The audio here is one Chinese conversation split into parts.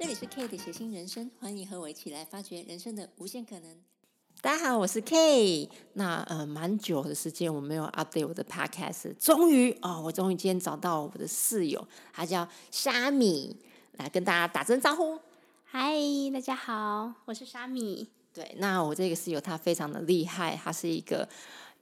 这里是 K 的谐星人生，欢迎和我一起来发掘人生的无限可能。大家好，我是 K。那呃，蛮久的时间我没有 update 我的 podcast，终于哦，我终于今天找到我的室友，他叫虾米，来跟大家打声招呼。嗨，大家好，我是沙米。对，那我这个室友他非常的厉害，他是一个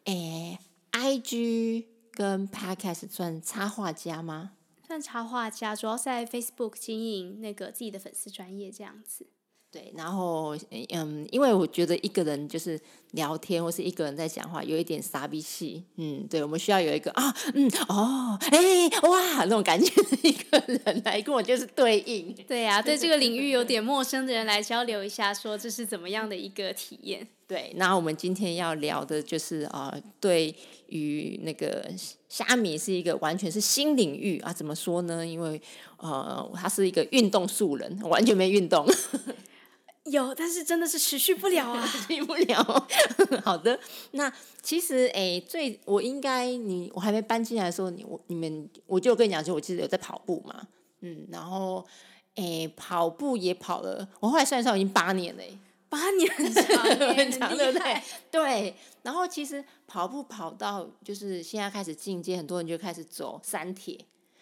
诶，IG 跟 podcast 算插画家吗？算插画家，主要在 Facebook 经营那个自己的粉丝专业这样子。对，然后嗯，因为我觉得一个人就是聊天，或是一个人在讲话，有一点傻逼气。嗯，对，我们需要有一个啊，嗯，哦，哎，哇，那种感觉的一个人来跟我就是对应。对呀，对这个领域有点陌生的人来交流一下，说这是怎么样的一个体验。对，那我们今天要聊的就是啊，对于那个虾米是一个完全是新领域啊，怎么说呢？因为呃，他是一个运动素人，完全没运动。有，但是真的是持续不了啊，持续不了。好的，那其实诶，最我应该你我还没搬进来的时候，你我你们我就跟你讲说，我其实有在跑步嘛，嗯，然后诶跑步也跑了，我后来算一算已经八年了，八年 很长，很长，对不对？对。然后其实跑步跑到就是现在开始进阶，很多人就开始走山铁。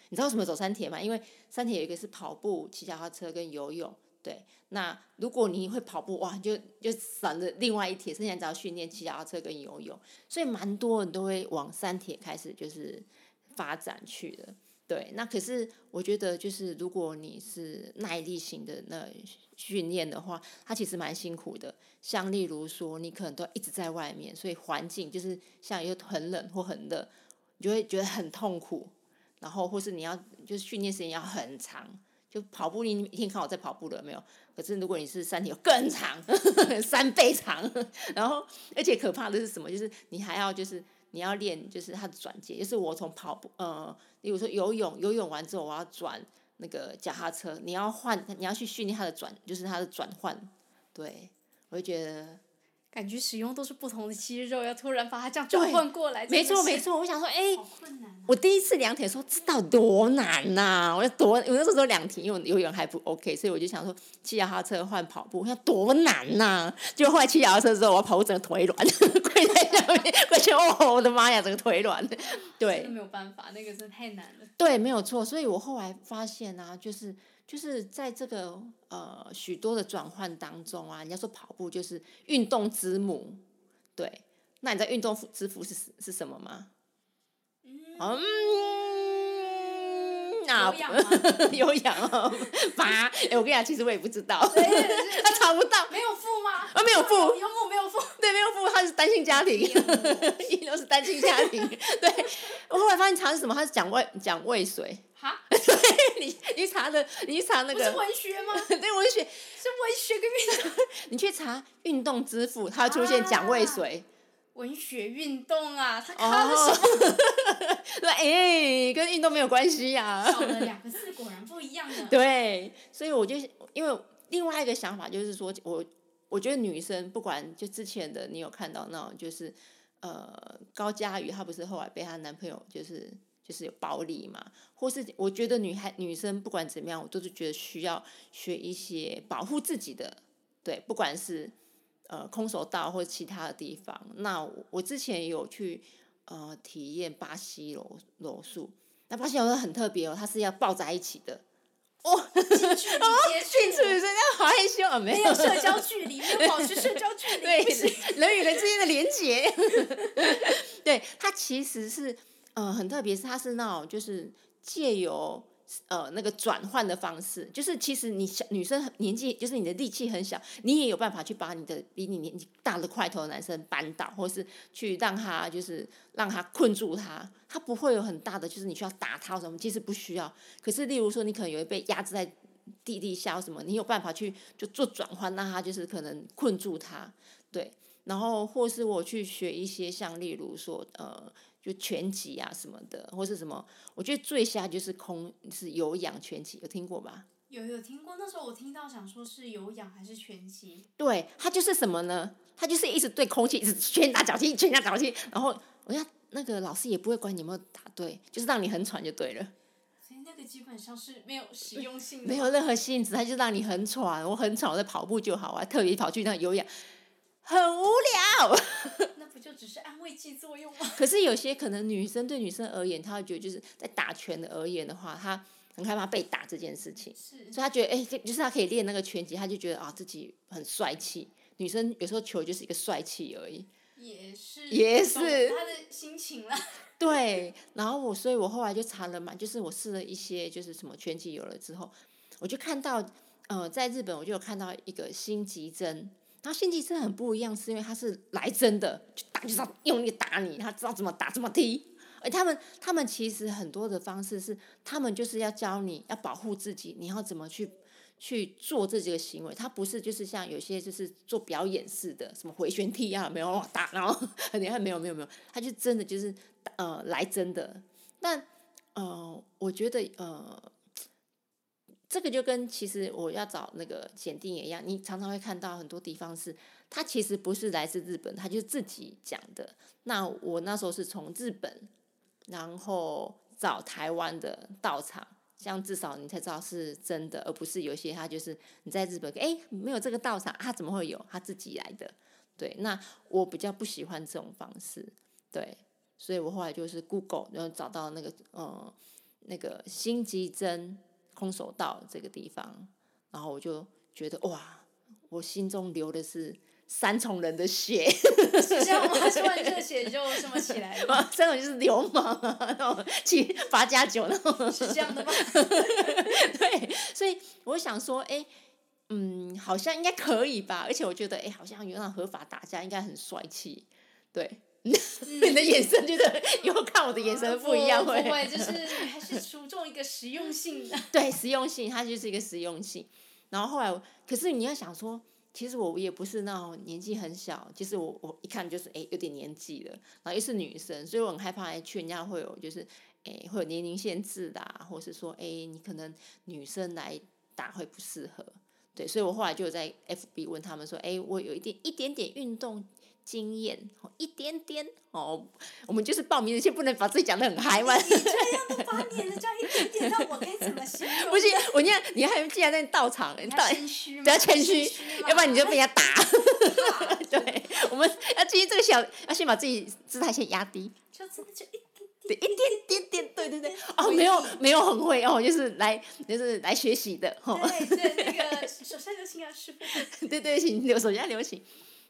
你知道为什么走山铁吗？因为山铁有一个是跑步、骑脚踏车跟游泳。对，那如果你会跑步，哇，就就省了另外一铁，剩下只要训练骑脚踏车跟游泳，所以蛮多人都会往三铁开始就是发展去的。对，那可是我觉得就是如果你是耐力型的那训练的话，它其实蛮辛苦的。像例如说，你可能都一直在外面，所以环境就是像又很冷或很热，你就会觉得很痛苦。然后或是你要就是训练时间要很长。就跑步，你一天看我在跑步了没有？可是如果你是三体更长，三倍长，然后而且可怕的是什么？就是你还要就是你要练，就是它的转接，就是我从跑步呃，比如说游泳，游泳完之后我要转那个脚踏车，你要换，你要去训练它的转，就是它的转换。对，我就觉得。感觉使用都是不同的肌肉，要突然把它这样转换过来，没错没错。我想说，哎，我第一次量铁说，知道多难呐！我要多，我那时候量体，因为游泳还不 OK，所以我就想说，骑脚踏车换跑步，要多难呐！就后来骑脚踏车之后，我跑步整个腿软，跪在下面，跪下哦，我的妈呀，整个腿软。对，没有办法，那个真的太难了。对，没有错。所以我后来发现啊，就是。就是在这个呃许多的转换当中啊，人家说跑步就是运动之母，对。那你知道运动之父是是什么吗？嗯，有氧 有氧啊，八。哎，我跟你讲，其实我也不知道，他查不到。没有父吗？啊，没有付。有付没有父？对，没有父。他是单亲家庭，一都是单亲家庭。对，我后来发现查是什么？他是讲胃讲胃水。哈？你你查的，你查那个？是文学吗？对，文学是文学跟运动。你去查运动之父，他出现蒋渭水。文学运动啊，他看的什么？对，哎，跟运动没有关系呀。少了两个字，果然不一样的。对，所以我就因为另外一个想法就是说，我我觉得女生不管就之前的你有看到那种，就是呃高佳瑜，她不是后来被她男朋友就是。就是有暴力嘛，或是我觉得女孩女生不管怎么样，我都是觉得需要学一些保护自己的，对，不管是呃空手道或者其他的地方。那我之前有去呃体验巴西柔柔术，那巴西柔术很特别哦，它是要抱在一起的。哦，近距离接触，人家好害羞啊，没有 社交距离，没有保持社交距离，对，人与人之间的连接。对，它其实是。呃，很特别，是它是那种就是借由呃那个转换的方式，就是其实你小女生年纪就是你的力气很小，你也有办法去把你的比你年纪大的块头男生扳倒，或是去让他就是让他困住他，他不会有很大的就是你需要打他什么，其实不需要。可是例如说你可能有被压制在地地下什么，你有办法去就做转换，让他就是可能困住他，对。然后或是我去学一些像例如说呃。就拳击啊什么的，或是什么，我觉得最瞎就是空是有氧拳击，有听过吧？有有听过，那时候我听到想说是有氧还是拳击？对，它就是什么呢？它就是一直对空气一直拳打脚踢，拳打脚踢，然后我要那个老师也不会管你有没有打对，就是让你很喘就对了。那个基本上是没有实用性的。没有任何性质，它就让你很喘。我很喘，我在跑步就好啊，特别跑去那有氧，很无聊。那不就只是安慰剂作用吗？可是有些可能女生对女生而言，她会觉得就是在打拳的而言的话，她很害怕被打这件事情，是所以她觉得哎、这就是她可以练那个拳击，她就觉得啊自己很帅气。女生有时候求就是一个帅气而已。也是也是她的心情了。对，然后我，所以我后来就查了嘛，就是我试了一些，就是什么拳击有了之后，我就看到，呃，在日本我就有看到一个心极针，然后心极针很不一样，是因为他是来真的，就打就是要用力打你，他知道怎么打怎么踢，而他们他们其实很多的方式是，他们就是要教你要保护自己，你要怎么去。去做这几个行为，他不是就是像有些就是做表演式的，什么回旋踢啊，没有打，然后你看，没有没有没有，他就真的就是呃来真的。但呃，我觉得呃，这个就跟其实我要找那个检定也一样，你常常会看到很多地方是，它其实不是来自日本，他就自己讲的。那我那时候是从日本，然后找台湾的道场。这样至少你才知道是真的，而不是有些他就是你在日本，哎，没有这个道场，他怎么会有？他自己来的，对。那我比较不喜欢这种方式，对，所以我后来就是 Google，然后找到那个呃那个新吉真空手道这个地方，然后我就觉得哇，我心中流的是三重人的血。是这样吗？说完热血就这么起来了？三种就是流氓啊，那种七八加九那种。是这样的吗？对，所以我想说，哎、嗯，好像应该可以吧，而且我觉得，哎、好像有那种合法打架应该很帅气，对。你的眼神觉得，以后看我的眼神不一样 会，不会，就是还是注重一个实用性的。对实用性，它就是一个实用性。然后后来，可是你要想说，其实我也不是那种年纪很小，其实我我一看就是哎有点年纪了，然后又是女生，所以我很害怕哎去人家会有就是哎会有年龄限制的、啊，或是说哎你可能女生来打会不适合，对，所以我后来就有在 FB 问他们说，哎我有一点一点点运动。经验哦，一点点哦，我们就是报名的，先不能把自己讲的很嗨嘛。你这样都把你的这样一点点，让我该怎么形容？不行，我你看，你还既然在到场，你到要谦虚，不要谦虚要不然你就被人家打。对，我们要基于这个小，要先把自己姿态先压低，就真的就一对，一点点点，对对对。哦，没有没有很会哦，就是来就是来学习的哦。对对，那个手下留情啊，师傅。对 对，请留手下留情。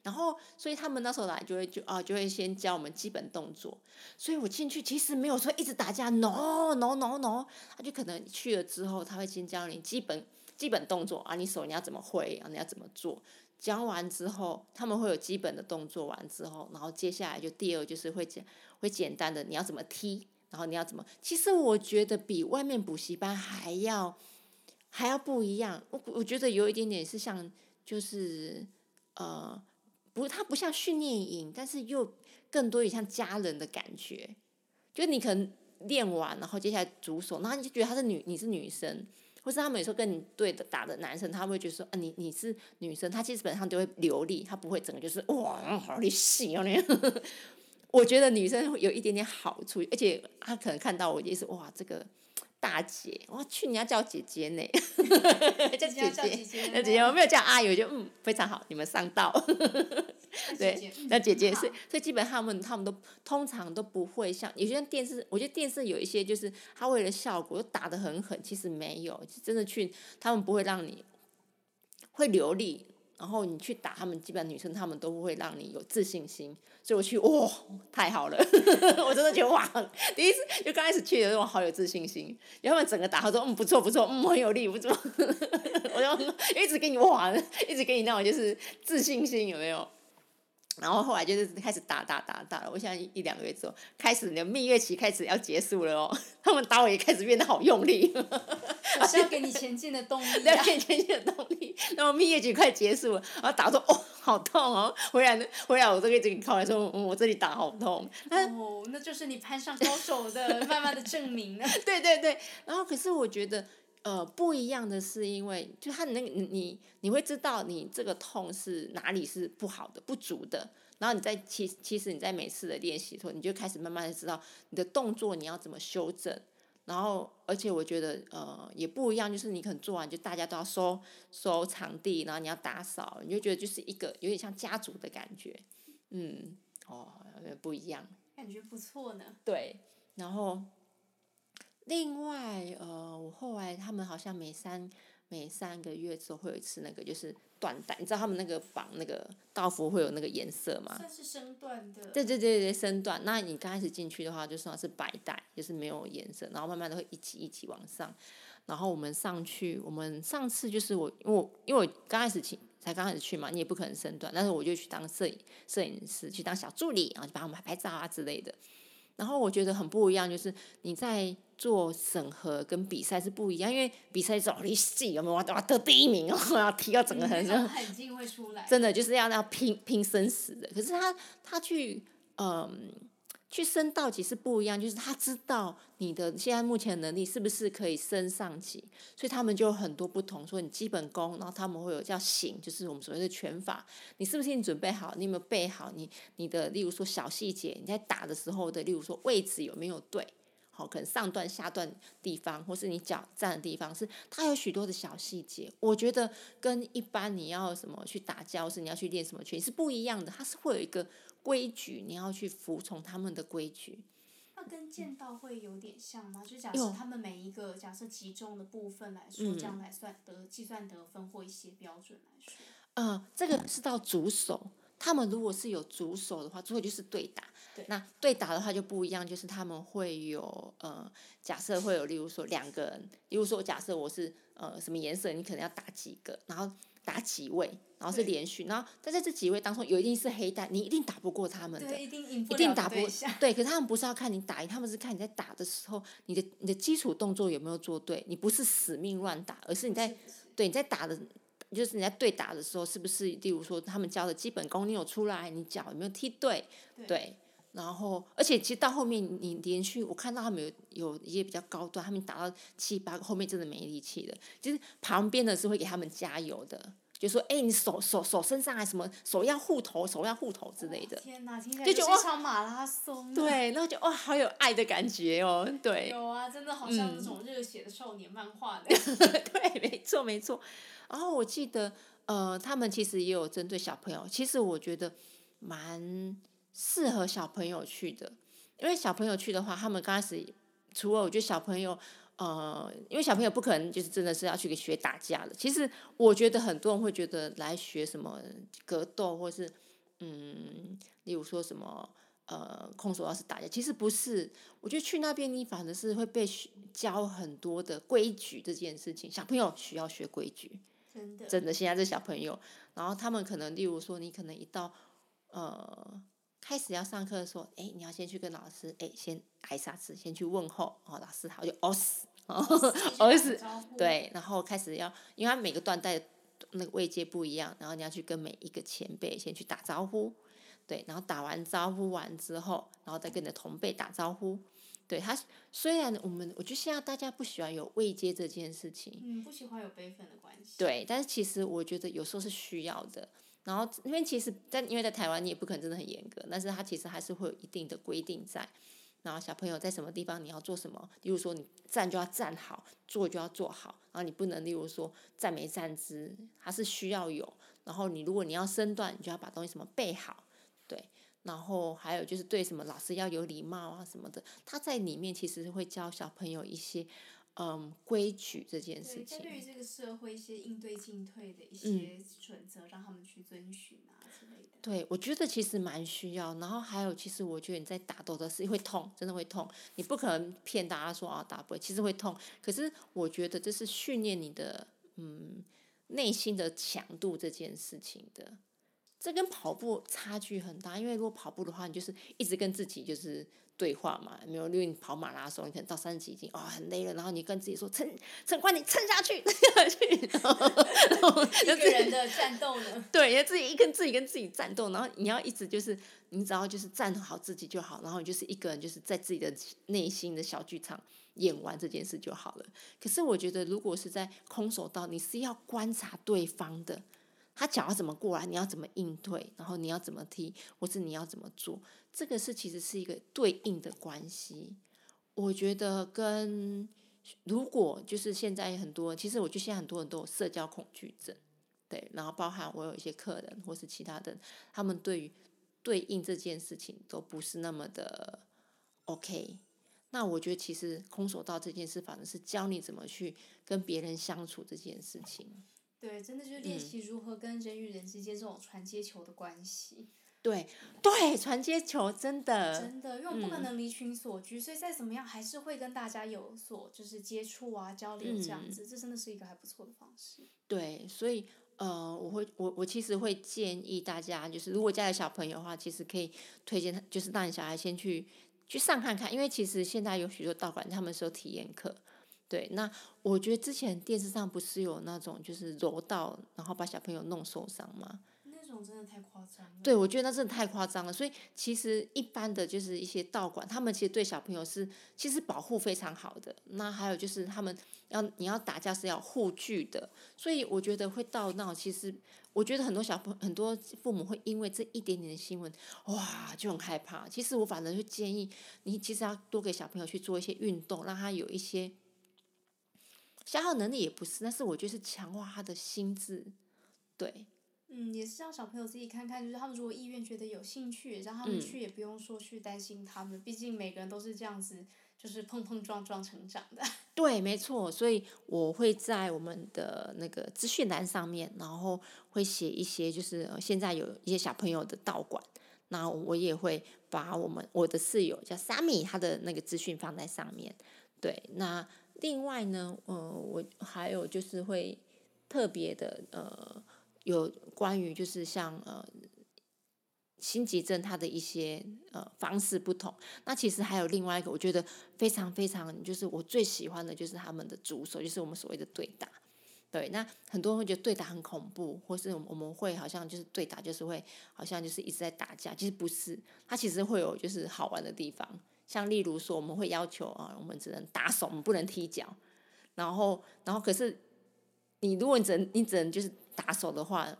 然后，所以他们那时候来就会就啊，就会先教我们基本动作。所以我进去其实没有说一直打架，no no no no，他就可能去了之后，他会先教你基本基本动作啊，你手你要怎么挥啊，你要怎么做。教完之后，他们会有基本的动作完之后，然后接下来就第二就是会简会简单的你要怎么踢，然后你要怎么。其实我觉得比外面补习班还要还要不一样。我我觉得有一点点是像就是呃。不，它不像训练营，但是又更多也像家人的感觉。就你可能练完，然后接下来主手，然后你就觉得她是女，你是女生，或是他们有时候跟你对的打的男生，他会觉得说，啊，你你是女生，他基本上就会流利，他不会整个就是哇，好厉害哦那样。我觉得女生有一点点好处，而且他可能看到我也是哇，这个大姐，我去你要叫姐姐呢，叫姐姐，叫姐姐，我没有叫阿姨，我就嗯非常好，你们上道。对，那姐姐是，所以基本上他们他们都通常都不会像有些电视，我觉得电视有一些就是他为了效果打得很狠，其实没有，真的去他们不会让你会流利，然后你去打他们，基本女生他们都会让你有自信心，所以我去哇、太好了，我真的觉得哇，第一次就刚开始去的时候好有自信心，然后他们整个打，他说嗯不错不错，嗯很有力不错，我就 一直给你哇，一直给你那种就是自信心有没有？然后后来就是开始打打打打了，我现在一两个月之后，开始你的蜜月期开始要结束了哦，他们打我也开始变得好用力，我是要给你前进的动力、啊，要给你前进的动力。然后蜜月期快结束了，然后打说哦好痛哦，回来回来我这个这个靠来说，嗯我这里打好痛。哦，那就是你攀上高手的慢慢的证明了。对对对，然后可是我觉得。呃，不一样的是，因为就他那个你你你会知道你这个痛是哪里是不好的、不足的，然后你在其其实你在每次的练习的时候，你就开始慢慢的知道你的动作你要怎么修正，然后而且我觉得呃也不一样，就是你可能做完就大家都要收收场地，然后你要打扫，你就觉得就是一个有点像家族的感觉，嗯，哦，不一样，感觉不错呢。对，然后另外呃，我后来他们好像每三每三个月之后会有一次那个就是缎带，你知道他们那个绑那个道服会有那个颜色吗？算是身段的。对对对对，身段。那你刚开始进去的话，就算是白带，就是没有颜色，然后慢慢的会一级一级往上。然后我们上去，我们上次就是我，因为我因为我刚开始去才刚开始去嘛，你也不可能身段，但是我就去当摄影摄影师，去当小助理，然后就帮我们拍拍照啊之类的。然后我觉得很不一样，就是你在做审核跟比赛是不一样，因为比赛找你戏有没有哇得第一名哦，要提到整个很很劲会出来，真的就是要要拼拼生死的。可是他他去嗯。去升到级是不一样，就是他知道你的现在目前能力是不是可以升上级，所以他们就有很多不同。说你基本功，然后他们会有叫醒，就是我们所谓的拳法，你是不是你准备好？你有没有备好？你你的例如说小细节，你在打的时候的，例如说位置有没有对？好，可能上段下段地方，或是你脚站的地方，是它有许多的小细节。我觉得跟一般你要什么去打架，或是你要去练什么拳是不一样的，它是会有一个。规矩，你要去服从他们的规矩。那跟剑道会有点像吗？就假设他们每一个假设集中的部分来说，这样来算得计算得分或一些标准来说。嗯，这个是到主手。他们如果是有主手的话，最后就是对打。那对打的话就不一样，就是他们会有呃，假设会有，例如说两个人，例如说假设我是呃什么颜色，你可能要打几个，然后。打几位，然后是连续，然后但在这几位当中，有一定是黑带，你一定打不过他们的，一定赢不一定打不对，可是他们不是要看你打赢，他们是看你在打的时候，你的你的基础动作有没有做对，你不是死命乱打，而是你在对你在打的，就是你在对打的时候，是不是例如说他们教的基本功你有出来，你脚有没有踢对，对。然后，而且其实到后面，你连续我看到他们有有一些比较高端，他们打到七八个，后面真的没力气了。就是旁边的是会给他们加油的，就说：“哎，你手手手身上还什么手要护头，手要护头之类的。”天哪，听起来就像马拉松。对，然后就哇，好有爱的感觉哦。对，有啊，真的好像那种热血的少年漫画的。对，没错没错。然后我记得，呃，他们其实也有针对小朋友，其实我觉得蛮。适合小朋友去的，因为小朋友去的话，他们刚开始除了我觉得小朋友，呃，因为小朋友不可能就是真的是要去学打架的。其实我觉得很多人会觉得来学什么格斗，或是嗯，例如说什么呃空手道是打架，其实不是。我觉得去那边你反而是会被教很多的规矩这件事情。小朋友需要学规矩，真的真的。现在这小朋友，然后他们可能例如说你可能一到呃。开始要上课的时候，哎，你要先去跟老师，哎，先挨下子，先去问候，哦，老师好，就哦死，哦死，对，然后开始要，因为他每个段带那个位阶不一样，然后你要去跟每一个前辈先去打招呼，对，然后打完招呼完之后，然后再跟你的同辈打招呼，对他，虽然我们我觉得现在大家不喜欢有位阶这件事情，嗯，不喜欢有辈分的关系，对，但是其实我觉得有时候是需要的。然后，因为其实，在因为在台湾，你也不可能真的很严格，但是他其实还是会有一定的规定在。然后小朋友在什么地方你要做什么，例如说你站就要站好，坐就要坐好，然后你不能例如说站没站姿，它是需要有。然后你如果你要身段，你就要把东西什么备好，对。然后还有就是对什么老师要有礼貌啊什么的，他在里面其实会教小朋友一些。嗯，规矩这件事情。对于这个社会一些应对进退的一些准则，让他们去遵循啊之类的。对，我觉得其实蛮需要。然后还有，其实我觉得你在打斗的时候会痛，真的会痛。你不可能骗大家说啊打不会，其实会痛。可是我觉得这是训练你的嗯内心的强度这件事情的。这跟跑步差距很大，因为如果跑步的话，你就是一直跟自己就是。对话嘛，没有，因为你跑马拉松，你可能到三十几斤，啊，很累了，然后你跟自己说，撑，撑，快点撑下去，撑下去，然后一个人的战斗呢？对，要自己一跟自己跟自己战斗，然后你要一直就是，你只要就是站好自己就好，然后你就是一个人就是在自己的内心的小剧场演完这件事就好了。可是我觉得，如果是在空手道，你是要观察对方的。他脚要怎么过来，你要怎么应对，然后你要怎么踢，或是你要怎么做，这个是其实是一个对应的关系。我觉得跟如果就是现在很多，其实我觉得现在很多人都有社交恐惧症，对，然后包含我有一些客人或是其他的，他们对于对应这件事情都不是那么的 OK。那我觉得其实空手道这件事，反正是教你怎么去跟别人相处这件事情。对，真的就是练习如何跟人与人之间这种传接球的关系。对对，传接球真的。真的，因为不可能离群所居，所以再怎么样还是会跟大家有所就是接触啊、交流这样子，这真的是一个还不错的方式。对，所以呃，我会我我其实会建议大家，就是如果家里小朋友的话，其实可以推荐他，就是让你小孩先去去上看看，因为其实现在有许多道馆他们是有体验课。对，那我觉得之前电视上不是有那种就是柔道，然后把小朋友弄受伤吗？这种真的太夸张了。对，我觉得那真的太夸张了。所以其实一般的就是一些道馆，他们其实对小朋友是其实保护非常好的。那还有就是他们要你要打架是要护具的，所以我觉得会到那其实我觉得很多小朋友很多父母会因为这一点点的新闻，哇就很害怕。其实我反正会建议你，其实要多给小朋友去做一些运动，让他有一些消耗能力也不是，但是我觉得是强化他的心智，对。嗯，也是让小朋友自己看看，就是他们如果意愿觉得有兴趣，让他们去，也不用说去担心他们，毕竟每个人都是这样子，就是碰碰撞撞成长的。对，没错，所以我会在我们的那个资讯栏上面，然后会写一些，就是现在有一些小朋友的道馆，那我也会把我们我的室友叫 Sammy 他的那个资讯放在上面。对，那另外呢，呃，我还有就是会特别的呃。有关于就是像呃心急症它的一些呃方式不同，那其实还有另外一个我觉得非常非常就是我最喜欢的就是他们的主手，就是我们所谓的对打。对，那很多人会觉得对打很恐怖，或是我们会好像就是对打就是会好像就是一直在打架，其实不是，它其实会有就是好玩的地方。像例如说我们会要求啊，我们只能打手，我们不能踢脚，然后然后可是你如果你只能你只能就是。打手的话，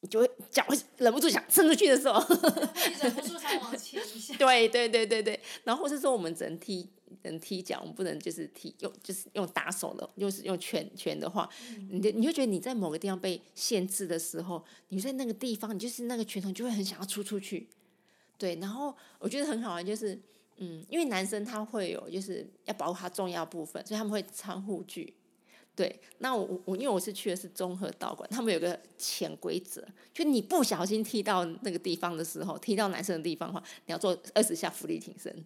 你就会脚会忍不住想伸出去的时候，忍不住想往前一下。对对对对对，然后或是说我们只能踢，能踢脚，我们不能就是踢用就是用打手的，又是用拳拳的话，你你就觉得你在某个地方被限制的时候，你在那个地方，你就是那个拳头就会很想要出出去。对，然后我觉得很好玩，就是嗯，因为男生他会有就是要保护他重要部分，所以他们会穿护具。对，那我我因为我是去的是综合道馆，他们有个潜规则，就你不小心踢到那个地方的时候，踢到男生的地方的话，你要做二十下浮力挺身。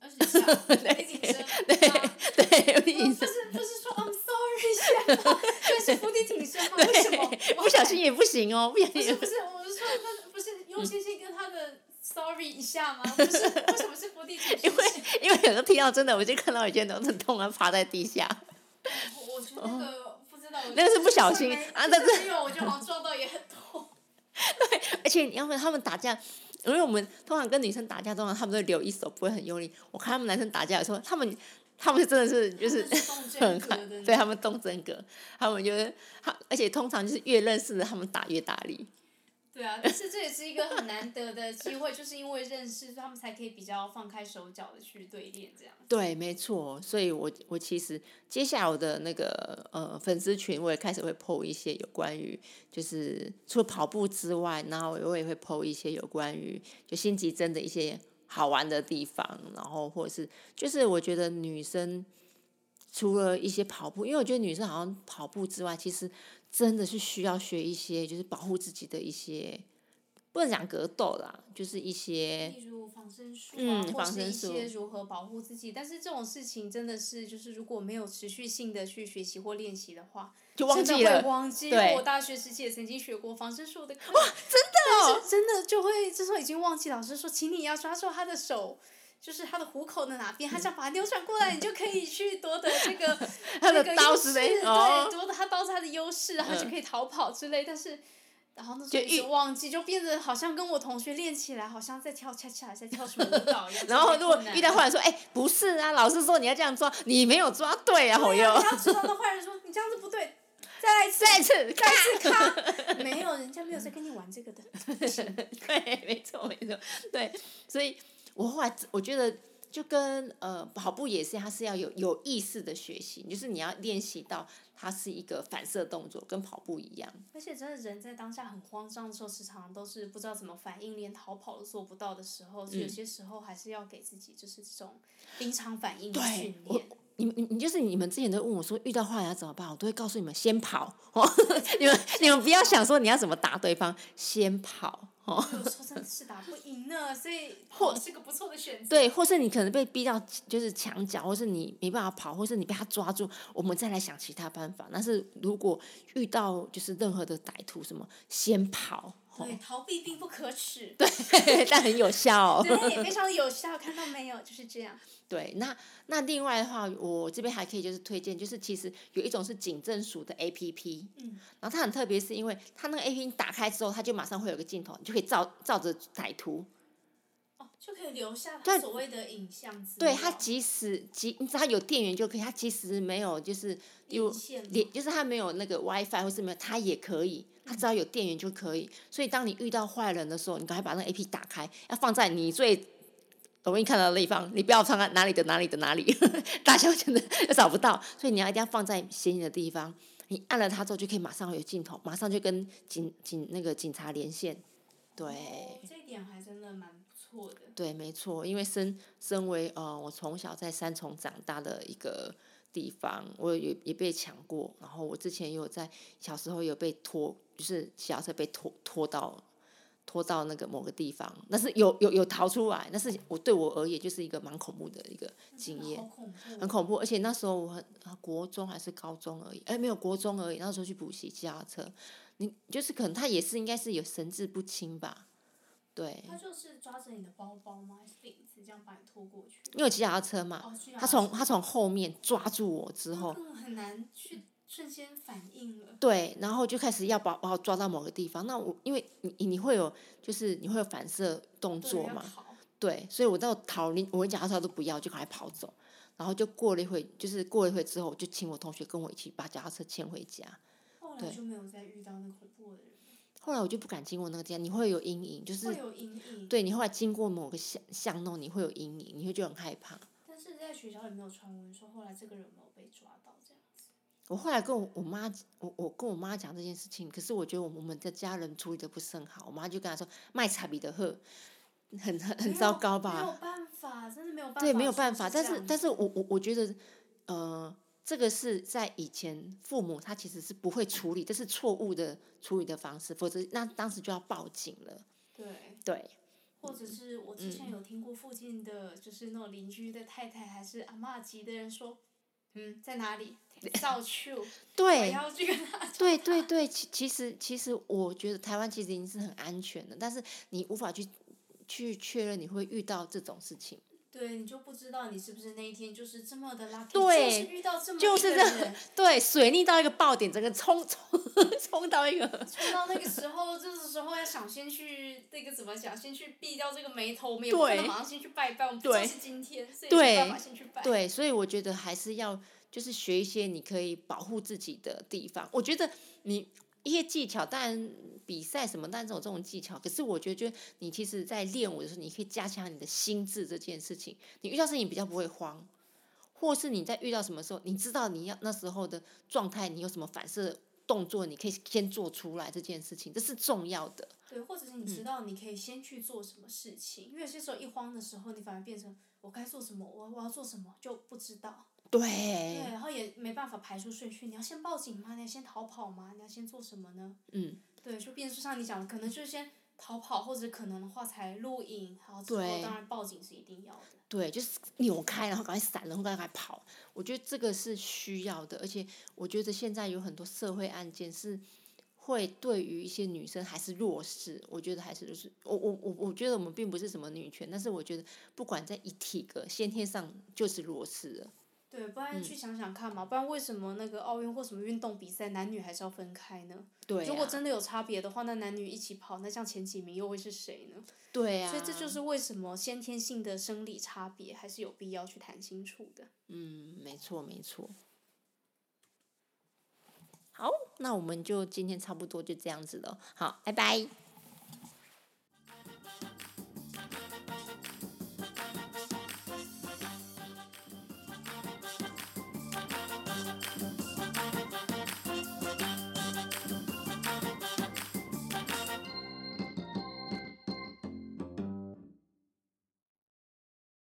二十下 浮力挺身，对对，不是不是说 I'm sorry 下，就是浮力挺身吗？为什么？不小心也不行哦，不小心。不是不是，我是说那不是用心心跟他的 sorry 一下吗？不是，为什么是伏地挺身？因为因为有时候踢到真的，我就看到有些人都很痛啊，趴在地下。不知道，那个是不小心啊，但是因为我觉得好像撞到也很痛。对，而且你要问他们打架，因为我们通常跟女生打架，通常他们都留一手，不会很用力。我看他们男生打架的时候，他们他们真的是就是 很对他们动真格，他们就是他，而且通常就是越认识的，他们打越大力。对啊，但是这也是一个很难得的机会，就是因为认识，他们才可以比较放开手脚的去对练这样。对，没错，所以我我其实接下来我的那个呃粉丝群，我也开始会 PO 一些有关于就是除了跑步之外，然后我也会 PO 一些有关于就心急针的一些好玩的地方，然后或者是就是我觉得女生除了一些跑步，因为我觉得女生好像跑步之外，其实。真的是需要学一些，就是保护自己的一些，不能讲格斗啦，就是一些，例如防身术啊，或是一些如何保护自己。但是这种事情真的是，就是如果没有持续性的去学习或练习的话，就忘记了。忘记我大学时期也曾经学过防身术的课，哇，真的，真的就会这时候已经忘记老师说，请你要抓住他的手。就是他的虎口的哪边，他想把它扭转过来，你就可以去夺得这个 这个优势，对，夺得他刀是他的优势，然后就可以逃跑之类。但是，然后那时候就忘记，就变得好像跟我同学练起来，好像在跳恰恰，在跳什么舞蹈一样。然后如果遇到坏人说：“哎，不是啊，老师说你要这样抓，你没有抓对啊，朋友。”你要知道那坏人说：“你这样子不对，再来一次，再一次，再一次卡。”没有，人家没有在跟你玩这个的。对，没错，没错，对，所以。我后来我觉得就跟呃跑步也是，它是要有有意识的学习，就是你要练习到它是一个反射动作，跟跑步一样。而且真的人在当下很慌张的时候，时常都是不知道怎么反应，连逃跑都做不到的时候，有些时候还是要给自己就是这种临场反应的训练。你你你就是你们之前都问我说遇到坏人要怎么办，我都会告诉你们先跑哦，你们你们不要想说你要怎么打对方，先跑。有时候真的是打不赢呢，所以或是个不错的选择。对，或是你可能被逼到就是墙角，或是你没办法跑，或是你被他抓住，我们再来想其他办法。但是如果遇到就是任何的歹徒，什么先跑。对，逃避并不可耻。对，但很有效。对，非常的有效，看到没有？就是这样。对，那那另外的话，我这边还可以就是推荐，就是其实有一种是警政署的 A P P，嗯，然后它很特别，是因为它那个 A P P 打开之后，它就马上会有个镜头，你就可以照照着歹徒，哦，就可以留下他所谓的影像。对，它即使即你只要有电源就可以，它即使没有就是有连，就是它没有那个 WiFi 或是没有，它也可以，它只要有电源就可以。所以当你遇到坏人的时候，你赶快把那个 A P P 打开，要放在你最。容易看到的地方，你不要放在哪里的哪里的哪里，大小真的找不到，所以你要一定要放在显眼的地方。你按了它之后，就可以马上有镜头，马上就跟警警那个警察连线。对，这一点还真的蛮不错的。对，没错，因为身身为呃，我从小在三重长大的一个地方，我也也被抢过，然后我之前有在小时候有被拖，就是小车被拖拖到。拖到那个某个地方，但是有有有逃出来，但是我对我而言就是一个蛮恐怖的一个经验，很恐怖。而且那时候我很国中还是高中而已，哎，没有国中而已。那时候去补习，骑脚踏车，你就是可能他也是应该是有神志不清吧，对。他就是抓着你的包包吗？还是领子这样把你拖过去？因为骑脚踏车嘛，他从他从后面抓住我之后，很难去。瞬间反应了。对，然后就开始要把把我抓到某个地方。那我因为你你会有就是你会有反射动作嘛？对，所以我到逃，离我讲他都不要，就赶快跑走。然后就过了一会，就是过了一会之后，就请我同学跟我一起把脚踏车牵回家。后来就没有再遇到那恐怖的人。后来我就不敢经过那个店，你会有阴影，就是会有阴影。对你后来经过某个巷巷弄，你会有阴影，你会就很害怕。但是在学校里没有传闻说后来这个人没有被抓到这样子。我后来跟我我妈，我我跟我妈讲这件事情，可是我觉得我我们的家人处理的不是很好，我妈就跟她说卖茶比的喝，很很很糟糕吧？没有办法，真的没有办法。对，没有办法。但是，但是我我我觉得，呃，这个是在以前父母他其实是不会处理，这是错误的处理的方式，否则那当时就要报警了。对。对。或者是我之前有听过附近的，就是那种邻居的太太还是阿妈级的人说。嗯，在哪里？到处。对。对对对，其其实其实我觉得台湾其实已经是很安全的，但是你无法去去确认你会遇到这种事情。对你就不知道你是不是那一天就是这么的 lucky，就是遇到这么就是这对水逆到一个爆点，整个冲冲冲到一个。冲到那个时候，这个时候要想先去那个怎么讲，先去避掉这个眉头，我们也不马上先去拜拜，我们就是今天，所以没办法先去拜。对，所以我觉得还是要就是学一些你可以保护自己的地方。我觉得你。一些技巧，当然比赛什么，但是有这种技巧，可是我觉得，就你其实，在练舞的时候，你可以加强你的心智这件事情。你遇到事情比较不会慌，或是你在遇到什么时候，你知道你要那时候的状态，你有什么反射动作，你可以先做出来这件事情，这是重要的。对，或者是你知道你可以先去做什么事情，因为有些时候一慌的时候，你反而变成我该做什么，我我要做什么就不知道。对，对，然后也没办法排出顺序。你要先报警吗？你要先逃跑吗？你要先做什么呢？嗯，对，就变成像你讲的，可能就是先逃跑，或者可能的话才录影，然后之后当然报警是一定要的。对，就是扭开，然后赶快闪，然后赶快跑。我觉得这个是需要的，而且我觉得现在有很多社会案件是会对于一些女生还是弱势。我觉得还是就是我我我我觉得我们并不是什么女权，但是我觉得不管在一体格先天上就是弱势了。对，不然去想想看嘛，不然为什么那个奥运或什么运动比赛，男女还是要分开呢？对。如果真的有差别的话，那男女一起跑，那像前几名又会是谁呢？对呀。所以这就是为什么先天性的生理差别还是有必要去谈清楚的。嗯，没错没错。好，那我们就今天差不多就这样子了。好，拜拜。